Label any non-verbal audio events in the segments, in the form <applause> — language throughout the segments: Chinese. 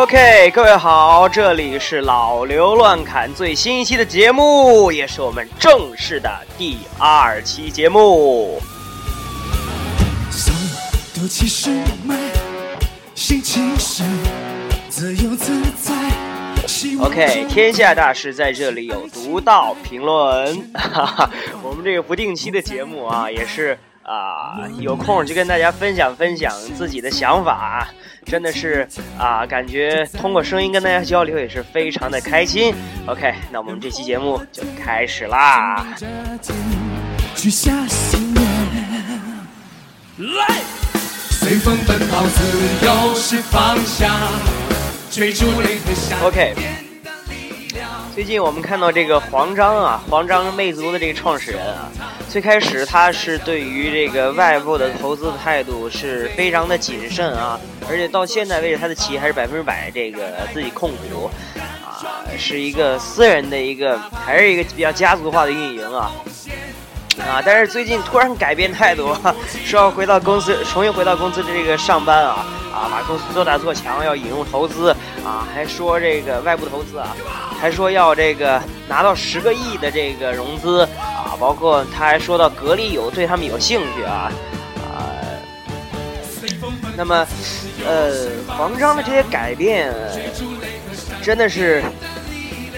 OK，各位好，这里是老刘乱侃最新一期的节目，也是我们正式的第二期节目。OK，天下大事在这里有独到评论。哈哈，我们这个不定期的节目啊，也是啊，有空就跟大家分享分享自己的想法，真的是啊，感觉通过声音跟大家交流也是非常的开心。OK，那我们这期节目就开始啦。来，随风奔跑，自由是方向。OK，最近我们看到这个黄章啊，黄章魅族的这个创始人啊，最开始他是对于这个外部的投资态度是非常的谨慎啊，而且到现在为止，他的企业还是百分之百这个自己控股啊，是一个私人的一个，还是一个比较家族化的运营啊。啊！但是最近突然改变态度，<laughs> 说要回到公司，重新回到公司的这个上班啊啊！把公司做大做强，要引入投资啊，还说这个外部投资啊，还说要这个拿到十个亿的这个融资啊，包括他还说到格力有对他们有兴趣啊啊。那么，呃，黄章的这些改变，真的是，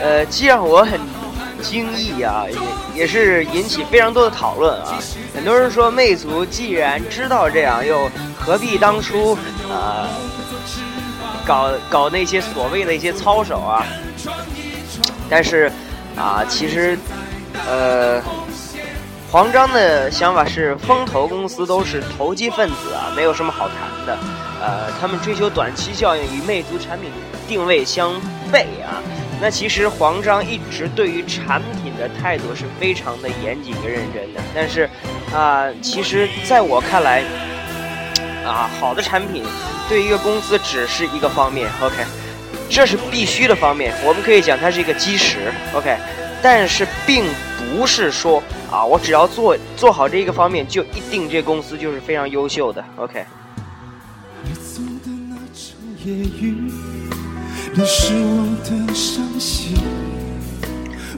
呃，既让我很。惊异啊，也也是引起非常多的讨论啊。很多人说，魅族既然知道这样，又何必当初啊搞搞那些所谓的一些操守啊？但是啊，其实呃，黄章的想法是，风投公司都是投机分子啊，没有什么好谈的。呃，他们追求短期效应，与魅族产品定位相悖啊。那其实黄章一直对于产品的态度是非常的严谨跟认真的，但是，啊，其实在我看来，啊，好的产品对一个公司只是一个方面，OK，这是必须的方面，我们可以讲它是一个基石，OK，但是并不是说啊，我只要做做好这一个方面，就一定这公司就是非常优秀的，OK。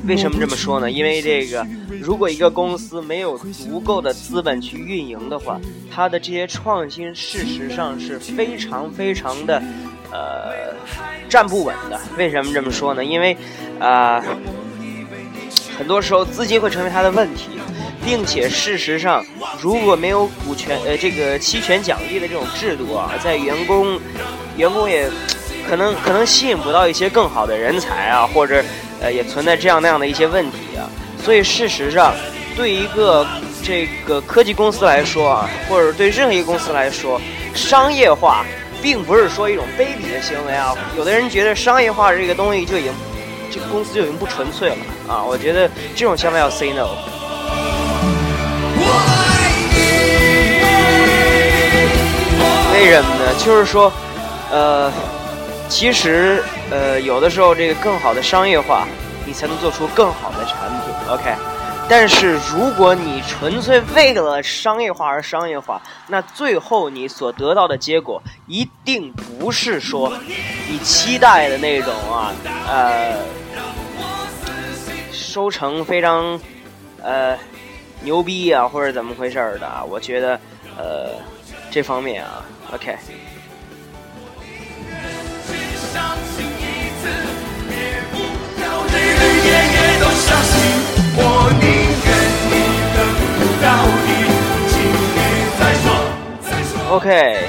为什么这么说呢？因为这个，如果一个公司没有足够的资本去运营的话，它的这些创新事实上是非常非常的，呃，站不稳的。为什么这么说呢？因为，啊，很多时候资金会成为它的问题，并且事实上，如果没有股权呃这个期权奖励的这种制度啊，在员工，员工也。可能可能吸引不到一些更好的人才啊，或者呃也存在这样那样的一些问题啊。所以事实上，对一个这个科技公司来说啊，或者对任何一个公司来说，商业化并不是说一种卑鄙的行为啊。有的人觉得商业化这个东西就已经这个公司就已经不纯粹了啊。我觉得这种想法要 say no。为什么呢？就是说，呃。其实，呃，有的时候这个更好的商业化，你才能做出更好的产品。OK，但是如果你纯粹为了商业化而商业化，那最后你所得到的结果一定不是说你期待的那种啊，呃，收成非常呃牛逼啊，或者怎么回事的。我觉得，呃，这方面啊，OK。OK，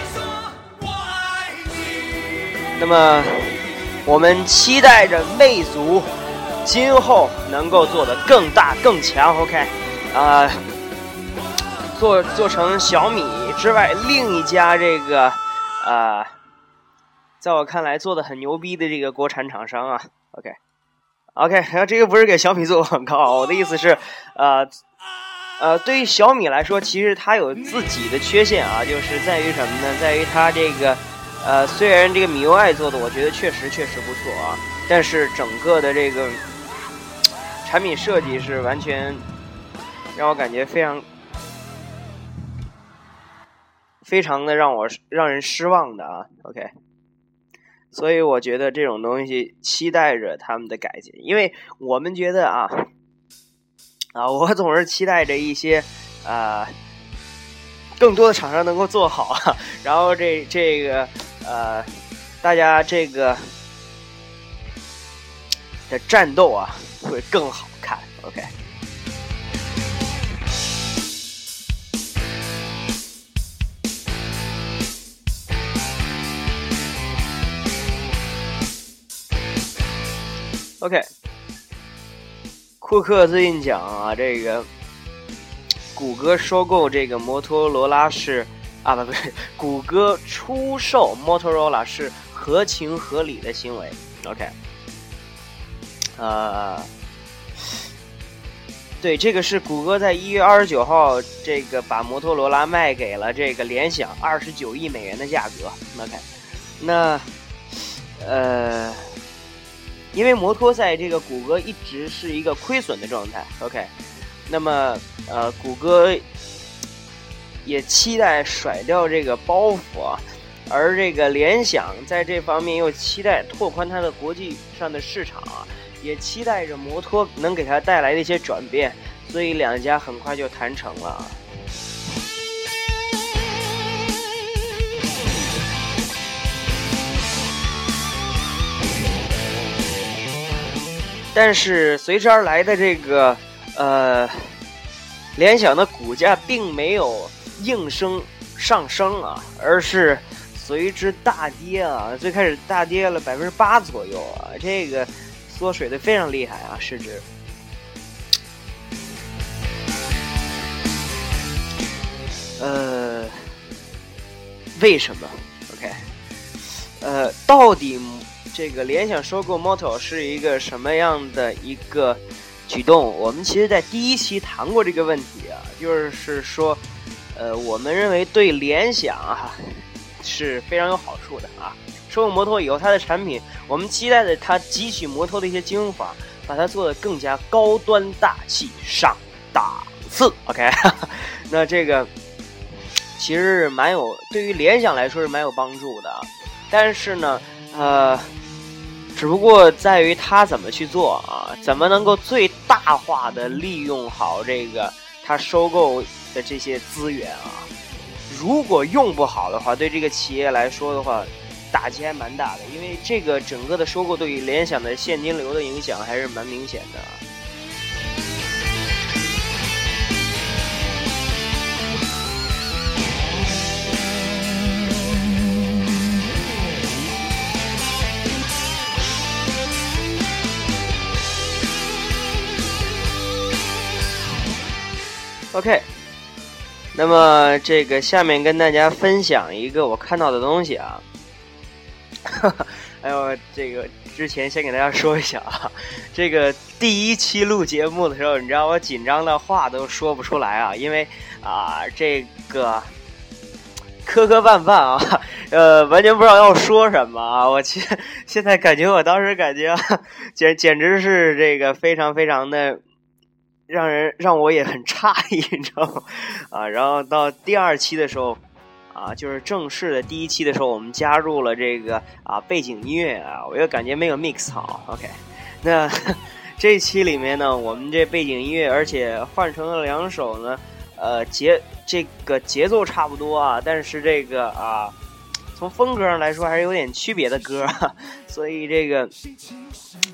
那么我们期待着魅族今后能够做得更大更强。OK，啊，做做成小米之外另一家这个啊。在我看来，做的很牛逼的这个国产厂商啊，OK，OK，然后这个不是给小米做广告，我的意思是，呃，呃，对于小米来说，其实它有自己的缺陷啊，就是在于什么呢？在于它这个，呃，虽然这个米 UI 做的，我觉得确实确实不错啊，但是整个的这个产品设计是完全让我感觉非常非常的让我让人失望的啊，OK。所以我觉得这种东西期待着他们的改进，因为我们觉得啊啊，我总是期待着一些啊更多的厂商能够做好，然后这这个呃大家这个的战斗啊会更好看。OK。OK，库克最近讲啊，这个谷歌收购这个摩托罗拉是啊，不不是，谷歌出售摩托罗拉是合情合理的行为。OK，呃，对，这个是谷歌在一月二十九号这个把摩托罗拉卖给了这个联想，二十九亿美元的价格。OK，那呃。因为摩托在这个谷歌一直是一个亏损的状态，OK，那么呃，谷歌也期待甩掉这个包袱啊，而这个联想在这方面又期待拓宽它的国际上的市场啊，也期待着摩托能给它带来的一些转变，所以两家很快就谈成了。但是随之而来的这个，呃，联想的股价并没有应声上升啊，而是随之大跌啊。最开始大跌了百分之八左右啊，这个缩水的非常厉害啊，市值。呃，为什么？OK，呃，到底？这个联想收购 Moto 是一个什么样的一个举动？我们其实，在第一期谈过这个问题啊，就是说，呃，我们认为对联想啊是非常有好处的啊。收购摩托以后，它的产品，我们期待的它汲取摩托的一些精华，把它做的更加高端大气上档次。OK，<laughs> 那这个其实是蛮有，对于联想来说是蛮有帮助的。但是呢，呃。只不过在于他怎么去做啊？怎么能够最大化的利用好这个他收购的这些资源啊？如果用不好的话，对这个企业来说的话，打击还蛮大的。因为这个整个的收购对于联想的现金流的影响还是蛮明显的。OK，那么这个下面跟大家分享一个我看到的东西啊，<laughs> 哎呦，这个之前先给大家说一下啊，<laughs> 这个第一期录节目的时候，你知道我紧张的话都说不出来啊，因为啊这个磕磕绊绊啊，<laughs> 呃，完全不知道要说什么啊，我其实现在感觉我当时感觉简简直是这个非常非常的。让人让我也很诧异，你知道吗？啊，然后到第二期的时候，啊，就是正式的第一期的时候，我们加入了这个啊背景音乐啊，我又感觉没有 mix 好。OK，那这期里面呢，我们这背景音乐，而且换成了两首呢，呃节这个节奏差不多啊，但是这个啊。从风格上来说还是有点区别的歌，所以这个，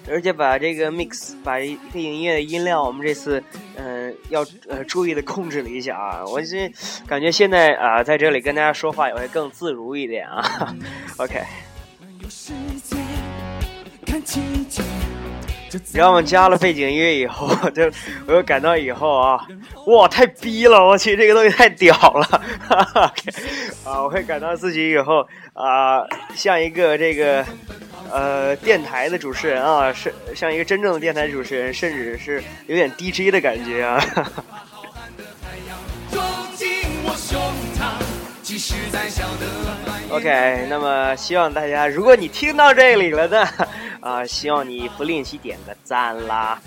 而且把这个 mix 把背景音乐的音量，我们这次嗯要呃注意的控制了一下啊，我这感觉现在啊在这里跟大家说话也会更自如一点啊。<laughs> OK。然后我们加了背景音乐以后，<laughs> 就我又感到以后啊，哇，太逼了！我去，这个东西太屌了！<laughs> 啊，我会感到自己以后啊，像一个这个呃电台的主持人啊，是像一个真正的电台主持人，甚至是有点 DJ 的感觉啊。<laughs> OK，那么希望大家，如果你听到这里了的。啊，希望你不吝惜点个赞啦！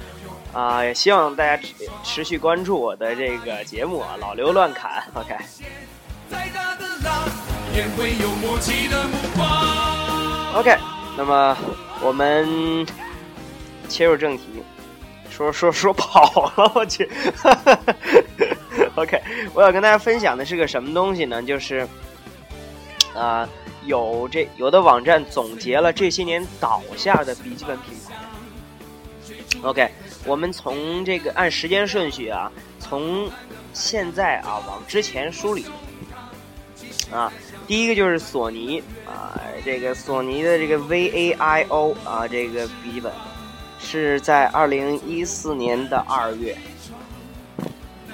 啊，也希望大家持持续关注我的这个节目啊，老刘乱砍，OK。OK，那么我们切入正题，说说说跑了，我去。<laughs> OK，我要跟大家分享的是个什么东西呢？就是啊，有这有的网站总结了这些年倒下的笔记本品牌。OK，我们从这个按时间顺序啊，从现在啊往之前梳理啊，第一个就是索尼啊，这个索尼的这个 VAIO 啊，这个笔记本是在二零一四年的二月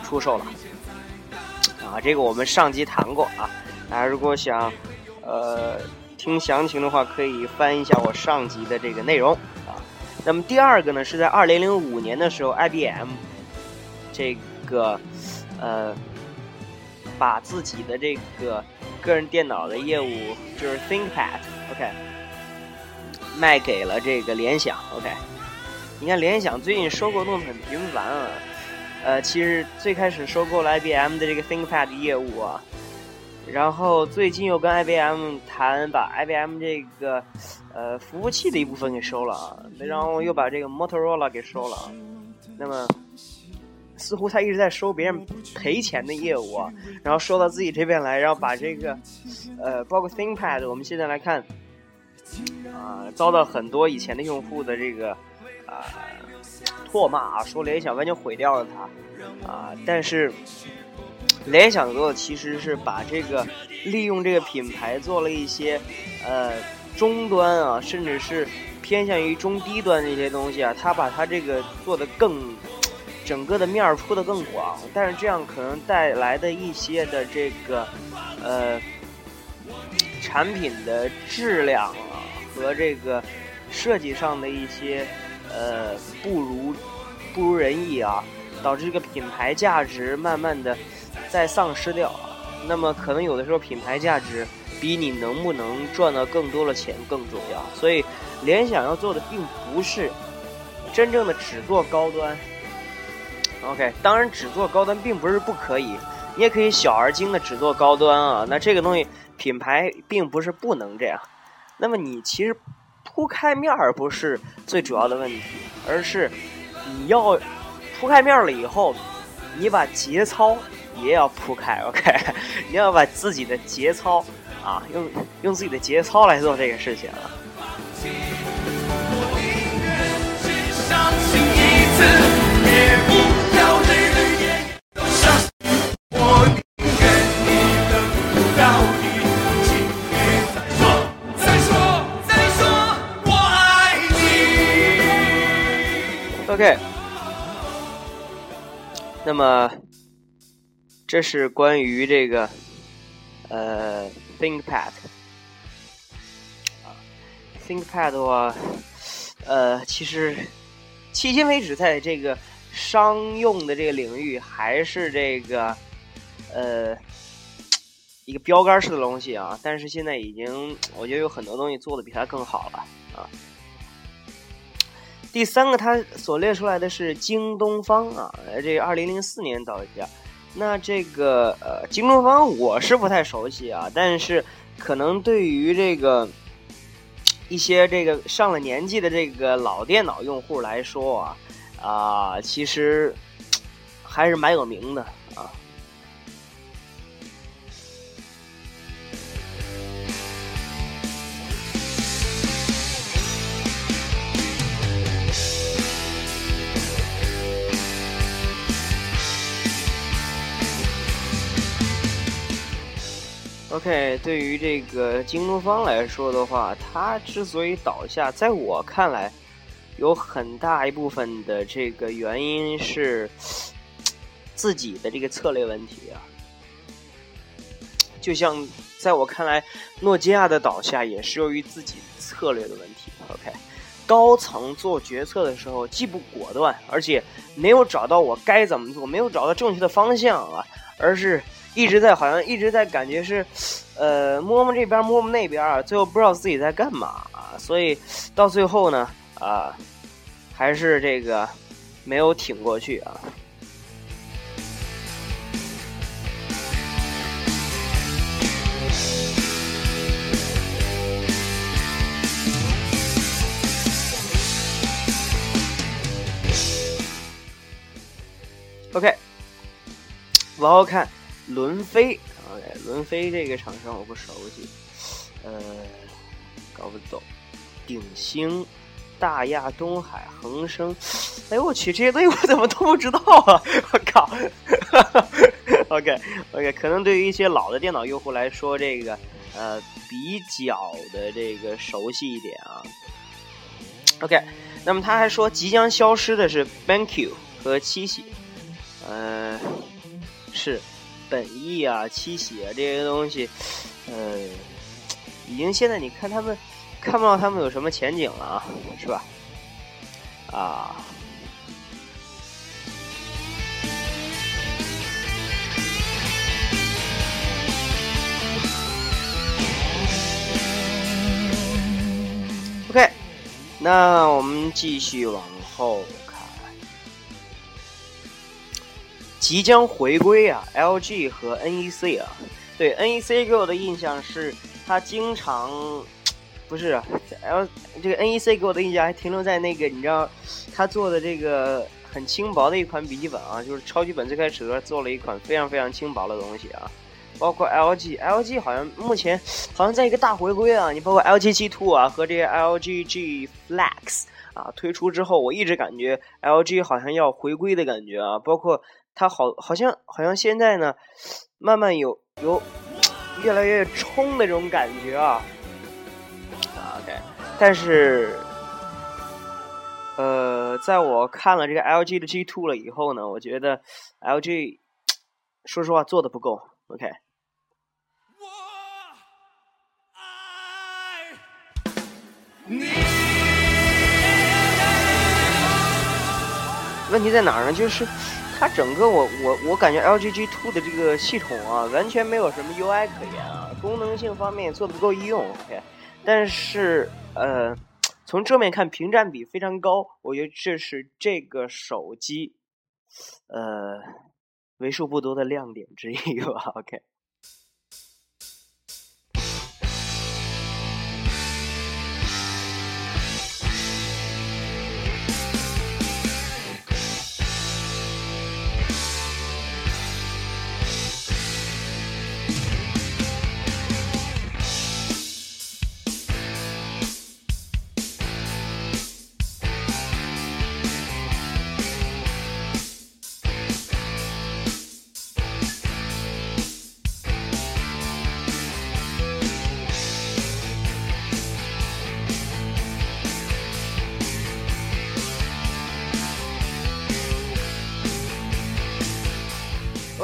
出售了。啊，这个我们上集谈过啊，大家如果想呃听详情的话，可以翻一下我上集的这个内容啊。那么第二个呢，是在二零零五年的时候，IBM 这个呃把自己的这个个人电脑的业务就是 ThinkPad，OK，卖给了这个联想，OK。你看联想最近收购动作很频繁啊。呃，其实最开始收购了 IBM 的这个 ThinkPad 业务啊，然后最近又跟 IBM 谈把 IBM 这个呃服务器的一部分给收了啊，然后又把这个 Motorola 给收了啊，那么似乎他一直在收别人赔钱的业务啊，然后收到自己这边来，然后把这个呃包括 ThinkPad，我们现在来看啊，遭到很多以前的用户的这个啊。唾骂啊，说联想完全毁掉了它，啊！但是联想做的其实是把这个利用这个品牌做了一些呃终端啊，甚至是偏向于中低端的一些东西啊，它把它这个做的更整个的面儿铺的更广，但是这样可能带来的一些的这个呃产品的质量啊和这个设计上的一些。呃，不如不如人意啊，导致这个品牌价值慢慢的在丧失掉啊。那么可能有的时候品牌价值比你能不能赚到更多的钱更重要。所以联想要做的并不是真正的只做高端。OK，当然只做高端并不是不可以，你也可以小而精的只做高端啊。那这个东西品牌并不是不能这样。那么你其实。铺开面儿不是最主要的问题，而是你要铺开面了以后，你把节操也要铺开。<laughs> OK，你要把自己的节操啊，用用自己的节操来做这个事情啊。OK，那么这是关于这个呃 ThinkPad 啊，ThinkPad 的话，呃，其实迄今为止在这个商用的这个领域还是这个呃一个标杆式的东西啊，但是现在已经我觉得有很多东西做的比它更好了啊。第三个，它所列出来的是京东方啊，这二零零四年到家。那这个呃，京东方我是不太熟悉啊，但是可能对于这个一些这个上了年纪的这个老电脑用户来说啊，啊，其实还是蛮有名的。OK，对于这个京东方来说的话，它之所以倒下，在我看来，有很大一部分的这个原因是自己的这个策略问题啊。就像在我看来，诺基亚的倒下也是由于自己策略的问题。OK，高层做决策的时候既不果断，而且没有找到我该怎么做，没有找到正确的方向啊，而是。一直在好像一直在感觉是呃摸摸这边摸摸那边啊最后不知道自己在干嘛啊所以到最后呢啊还是这个没有挺过去啊。Ok 往后看。伦飞，OK，伦飞这个厂商我不熟悉，呃，搞不懂，鼎星。大亚、东海、恒生，哎呦我去，这些东西我怎么都不知道啊！我靠，<laughs> OK，OK，可能对于一些老的电脑用户来说，这个呃比较的这个熟悉一点啊。OK，那么他还说即将消失的是 BenQ 和七喜，呃，是本意啊、七喜啊这些东西，呃，已经现在你看他们。看不到他们有什么前景了啊，是吧？啊，OK，那我们继续往后即将回归啊，LG 和 NEC 啊，对 NEC 给我的印象是，他经常。不是，L 这个 NEC 给我的印象还停留在那个，你知道，他做的这个很轻薄的一款笔记本啊，就是超级本最开始的时候做了一款非常非常轻薄的东西啊。包括 LG，LG 好像目前好像在一个大回归啊。你包括 LG G Two 啊和这些 LG G Flex 啊推出之后，我一直感觉 LG 好像要回归的感觉啊。包括它好好像好像现在呢，慢慢有有越来越冲的这种感觉啊。OK，但是，呃，在我看了这个 LG 的 G Two 了以后呢，我觉得 LG 说实话做的不够。OK。问题在哪儿呢？就是它整个我我我感觉 LG G Two 的这个系统啊，完全没有什么 UI 可言啊，功能性方面做的不够易用。OK。但是。呃，从正面看，屏占比非常高，我觉得这是这个手机，呃，为数不多的亮点之一吧。OK。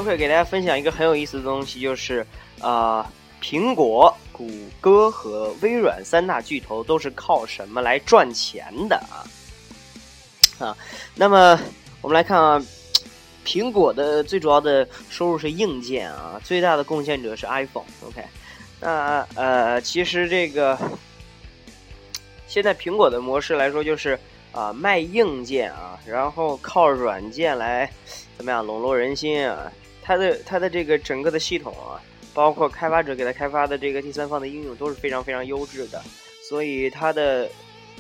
会给大家分享一个很有意思的东西，就是啊，苹果、谷歌和微软三大巨头都是靠什么来赚钱的啊？啊，那么我们来看啊，苹果的最主要的收入是硬件啊，最大的贡献者是 iPhone。OK，那呃，其实这个现在苹果的模式来说，就是啊，卖硬件啊，然后靠软件来怎么样笼络人心啊？它的它的这个整个的系统啊，包括开发者给它开发的这个第三方的应用都是非常非常优质的，所以它的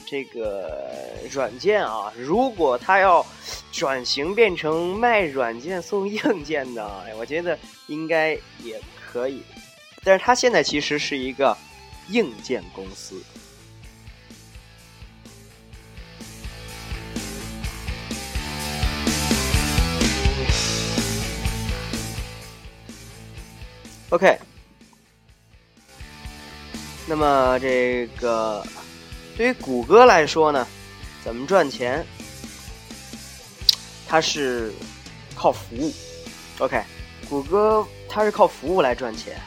这个软件啊，如果它要转型变成卖软件送硬件的，我觉得应该也可以。但是它现在其实是一个硬件公司。OK，那么这个对于谷歌来说呢，怎么赚钱？它是靠服务。OK，谷歌它是靠服务来赚钱。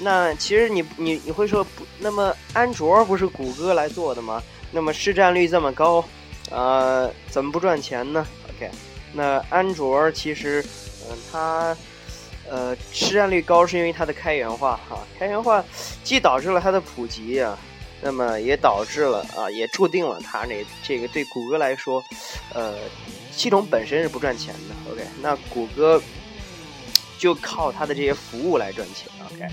那其实你你你会说不？那么安卓不是谷歌来做的吗？那么市占率这么高，呃，怎么不赚钱呢？OK，那安卓其实，嗯，它。呃，市占率高是因为它的开源化哈，开源化既导致了它的普及啊，那么也导致了啊，也注定了它那这个对谷歌来说，呃，系统本身是不赚钱的。OK，那谷歌就靠它的这些服务来赚钱。OK，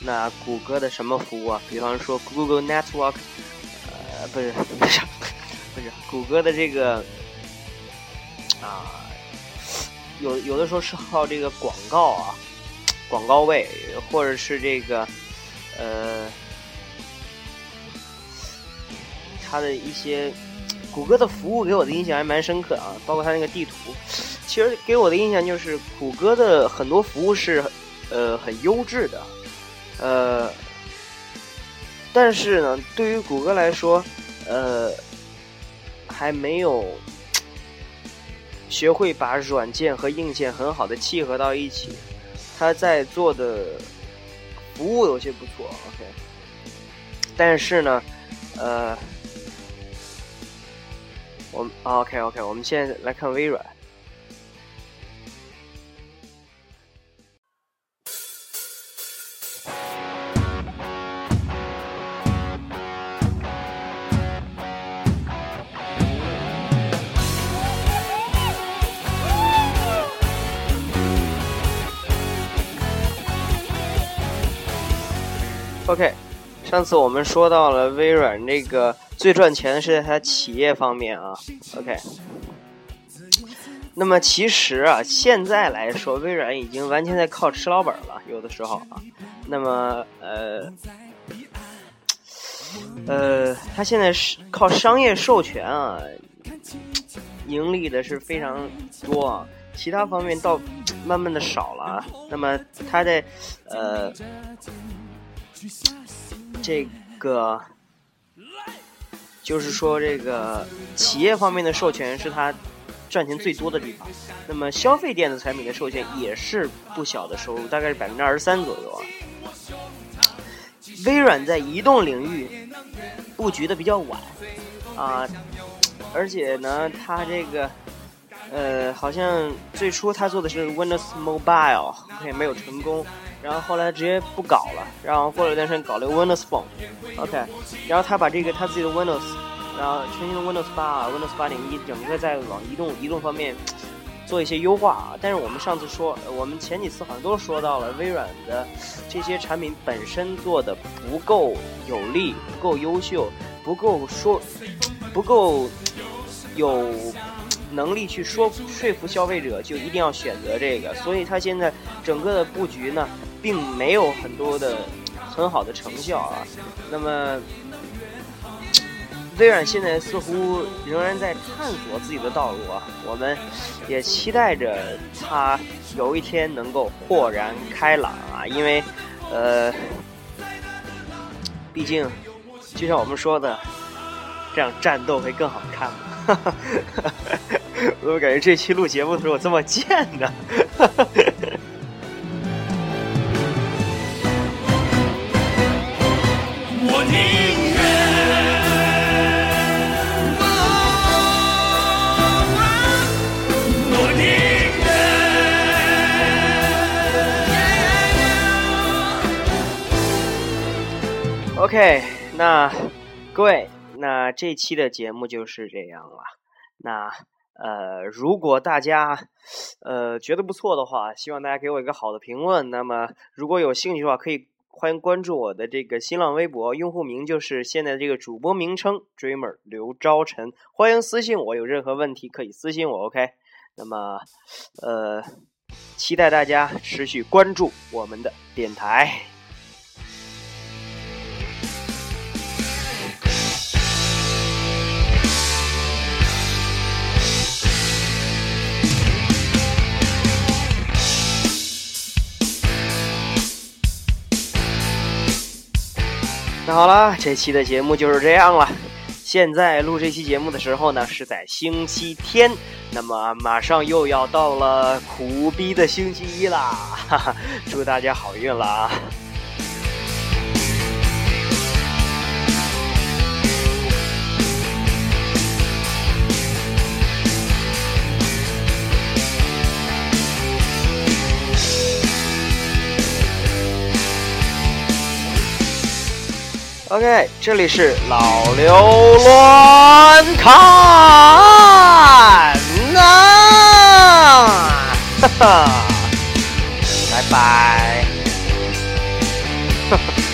那谷歌的什么服务啊？比方说 Google Network，呃，不是 <laughs> 不是不是谷歌的这个啊。有有的时候是靠这个广告啊，广告位，或者是这个呃，它的一些谷歌的服务给我的印象还蛮深刻啊，包括它那个地图，其实给我的印象就是谷歌的很多服务是呃很优质的，呃，但是呢，对于谷歌来说，呃，还没有。学会把软件和硬件很好的契合到一起，他在做的服务有些不错，OK。但是呢，呃，我 OK OK，我们现在来看微软。OK，上次我们说到了微软这个最赚钱的是在它企业方面啊。OK，那么其实啊，现在来说，微软已经完全在靠吃老本了，有的时候啊。那么呃呃，它现在是靠商业授权啊，盈利的是非常多啊。其他方面倒慢慢的少了啊。那么它在呃。这个就是说，这个企业方面的授权是他赚钱最多的地方。那么，消费电子产品的授权也是不小的收入，大概是百分之二十三左右啊。微软在移动领域布局的比较晚啊，而且呢，它这个呃，好像最初它做的是 Windows Mobile，也没有成功。然后后来直接不搞了，然后过了一段时间搞了个 Windows Phone，OK，然后他把这个他自己的 Windows，然后全新的 Windows 八、Windows 八点一，整个在往移动移动方面做一些优化啊。但是我们上次说，我们前几次好像都说到了微软的这些产品本身做的不够有力、不够优秀、不够说、不够有。能力去说说服消费者，就一定要选择这个。所以它现在整个的布局呢，并没有很多的很好的成效啊。那么，微软现在似乎仍然在探索自己的道路啊。我们也期待着它有一天能够豁然开朗啊。因为，呃，毕竟就像我们说的，这样战斗会更好看嘛。哈哈，我怎么感觉这期录节目的时候这么贱呢？OK，那各位。那这期的节目就是这样了。那呃，如果大家呃觉得不错的话，希望大家给我一个好的评论。那么如果有兴趣的话，可以欢迎关注我的这个新浪微博，用户名就是现在这个主播名称 Dreamer 刘昭晨。欢迎私信我，有任何问题可以私信我。OK。那么呃，期待大家持续关注我们的电台。那好了，这期的节目就是这样了。现在录这期节目的时候呢，是在星期天，那么马上又要到了苦逼的星期一啦！哈哈，祝大家好运啦！OK，这里是老刘乱看呐，哈哈，拜拜。